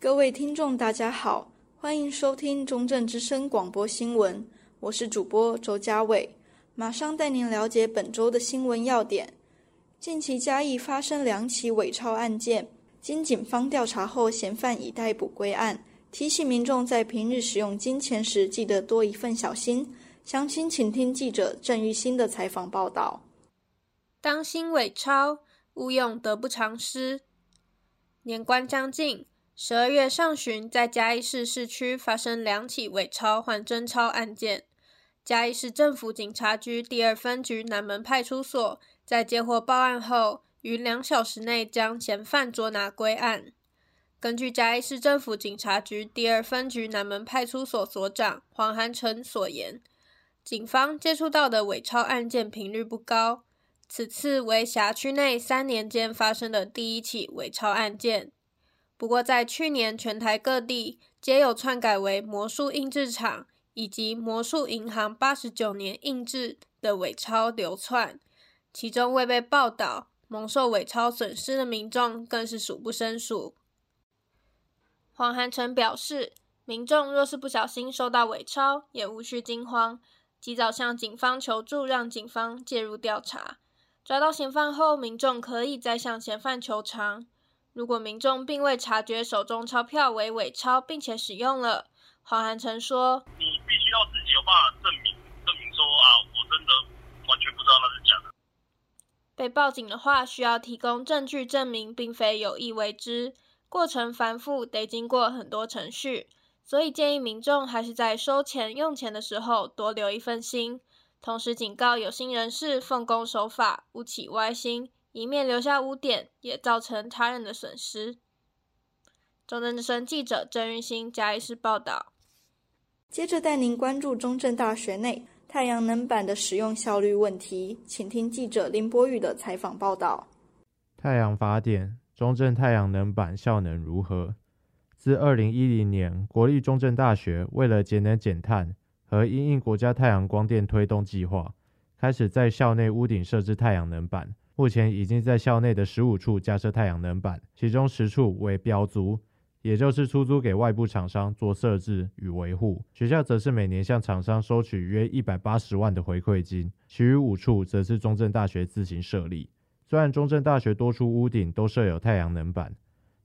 各位听众，大家好，欢迎收听中正之声广播新闻，我是主播周嘉伟，马上带您了解本周的新闻要点。近期嘉义发生两起伪钞案件，经警方调查后，嫌犯已逮捕归案，提醒民众在平日使用金钱时，记得多一份小心。详情请听记者郑玉新的采访报道。当心伪钞，勿用得不偿失。年关将近。十二月上旬，在嘉义市市区发生两起伪钞换真钞案件。嘉义市政府警察局第二分局南门派出所，在接获报案后，于两小时内将嫌犯捉拿归案。根据嘉义市政府警察局第二分局南门派出所所长黄涵成所言，警方接触到的伪钞案件频率不高，此次为辖区内三年间发生的第一起伪钞案件。不过，在去年，全台各地皆有篡改为魔术印制厂以及魔术银行八十九年印制的伪钞流窜，其中未被报道蒙受伪钞损失的民众更是数不胜数。黄涵成表示，民众若是不小心收到伪钞，也无需惊慌，及早向警方求助，让警方介入调查。抓到嫌犯后，民众可以再向嫌犯求偿。如果民众并未察觉手中钞票为伪钞，并且使用了，黄涵成说：“你必须要自己有办法证明，证明说啊，我真的完全不知道那是假的。”被报警的话，需要提供证据证明并非有意为之，过程繁复，得经过很多程序，所以建议民众还是在收钱用钱的时候多留一份心，同时警告有心人士奉公守法，勿起歪心。以免留下污点，也造成他人的损失。中正之声记者郑运兴嘉义市报道。接着带您关注中正大学内太阳能板的使用效率问题，请听记者林博宇的采访报道。太阳发电，中正太阳能板效能如何？自二零一零年，国立中正大学为了节能减碳和因应国家太阳光电推动计划，开始在校内屋顶设置太阳能板。目前已经在校内的十五处架设太阳能板，其中十处为标租，也就是出租给外部厂商做设置与维护。学校则是每年向厂商收取约一百八十万的回馈金，其余五处则是中正大学自行设立。虽然中正大学多处屋顶都设有太阳能板，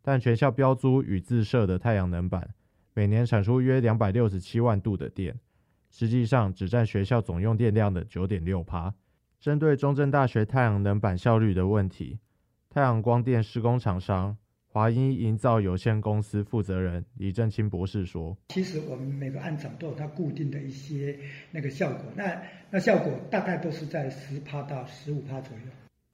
但全校标租与自设的太阳能板每年产出约两百六十七万度的电，实际上只占学校总用电量的九点六趴。针对中正大学太阳能板效率的问题，太阳光电施工厂商华英营造有限公司负责人李正清博士说：“其实我们每个案场都有它固定的一些那个效果，那那效果大概都是在十帕到十五帕左右。”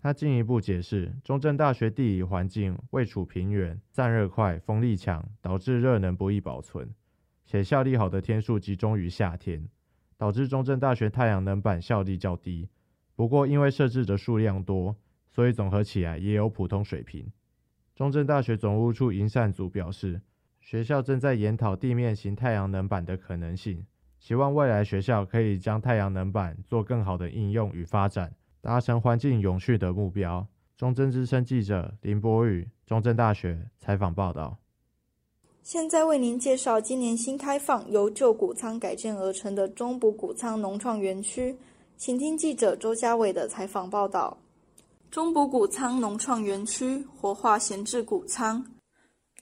他进一步解释，中正大学地理环境位处平原，散热快，风力强，导致热能不易保存，且效力好的天数集中于夏天，导致中正大学太阳能板效力较低。不过，因为设置的数量多，所以总合起来也有普通水平。中正大学总务处营缮组表示，学校正在研讨地面型太阳能板的可能性，希望未来学校可以将太阳能板做更好的应用与发展，达成环境永续的目标。中正之声记者林博宇，中正大学采访报道。现在为您介绍今年新开放、由旧谷仓改建而成的中埔谷仓农创园区。请听记者周家伟的采访报道。中埔谷仓农创园区活化闲置谷仓。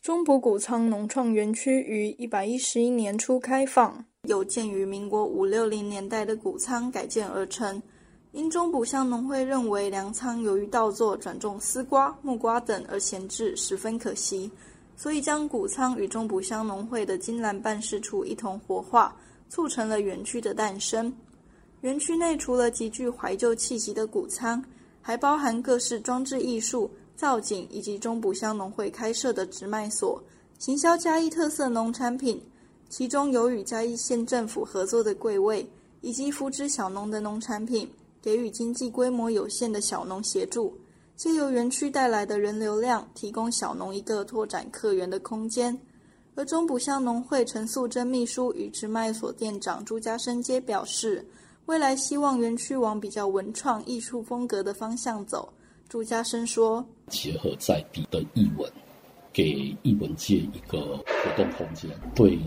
中埔谷仓农创园区于一百一十一年初开放，由建于民国五六零年代的谷仓改建而成。因中埔乡农会认为粮仓由于稻作转种丝瓜、木瓜等而闲置，十分可惜，所以将谷仓与中埔乡农会的金兰办事处一同活化，促成了园区的诞生。园区内除了极具怀旧气息的谷仓，还包含各式装置艺术、造景，以及中埔乡农会开设的直卖所，行销嘉义特色农产品。其中有与嘉义县政府合作的柜位，以及扶植小农的农产品，给予经济规模有限的小农协助。借由园区带来的人流量，提供小农一个拓展客源的空间。而中埔乡农会陈素贞秘书与直卖所店长朱家生皆表示。未来希望园区往比较文创艺术风格的方向走。朱家生说：“结合在地的艺文，给艺文界一个活动空间。对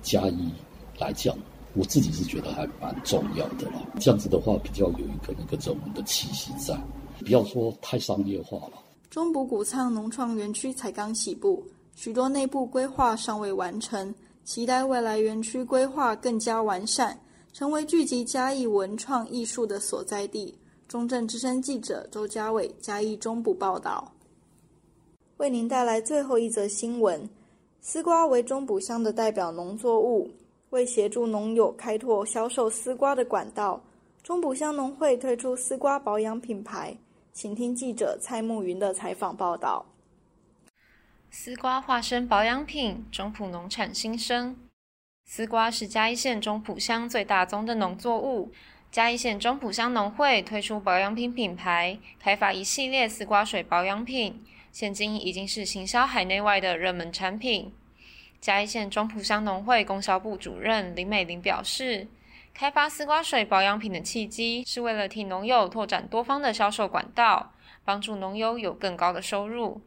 嘉义来讲，我自己是觉得还蛮重要的啦。这样子的话，比较有一个那个人文的气息在，不要说太商业化了。中埔谷仓农创园区才刚起步，许多内部规划尚未完成，期待未来园区规划更加完善，成为聚集嘉义文创艺术的所在地。中正之声记者周家伟嘉义中部报道，为您带来最后一则新闻：丝瓜为中埔乡的代表农作物，为协助农友开拓销售丝瓜的管道，中埔乡农会推出丝瓜保养品牌。请听记者蔡慕云的采访报道。丝瓜化身保养品，中埔农产新生。丝瓜是嘉义县中埔乡最大宗的农作物。嘉义县中埔乡农会推出保养品品牌，开发一系列丝瓜水保养品，现今已经是行销海内外的热门产品。嘉义县中埔乡农会供销部主任林美玲表示，开发丝瓜水保养品的契机是为了替农友拓展多方的销售管道，帮助农友有更高的收入。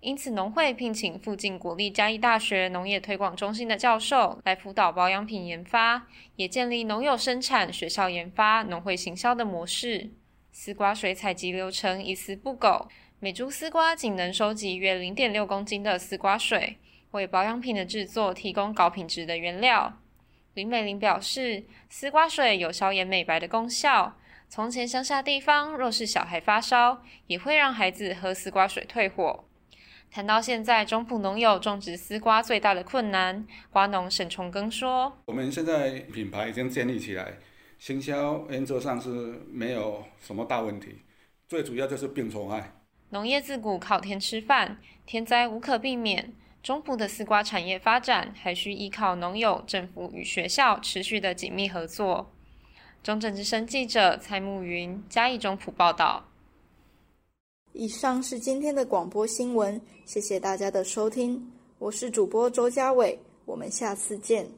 因此，农会聘请附近国立嘉义大学农业推广中心的教授来辅导保养品研发，也建立农友生产、学校研发、农会行销的模式。丝瓜水采集流程一丝不苟，每株丝瓜仅能收集约零点六公斤的丝瓜水，为保养品的制作提供高品质的原料。林美玲表示，丝瓜水有消炎美白的功效。从前乡下地方，若是小孩发烧，也会让孩子喝丝瓜水退火。谈到现在中埔农友种植丝瓜最大的困难，瓜农沈崇庚说：“我们现在品牌已经建立起来，行销原则上是没有什么大问题，最主要就是病虫害。农业自古靠天吃饭，天灾无可避免。中埔的丝瓜产业发展还需依靠农友、政府与学校持续的紧密合作。”中正之声记者蔡慕云嘉义中埔报道。以上是今天的广播新闻，谢谢大家的收听，我是主播周家伟，我们下次见。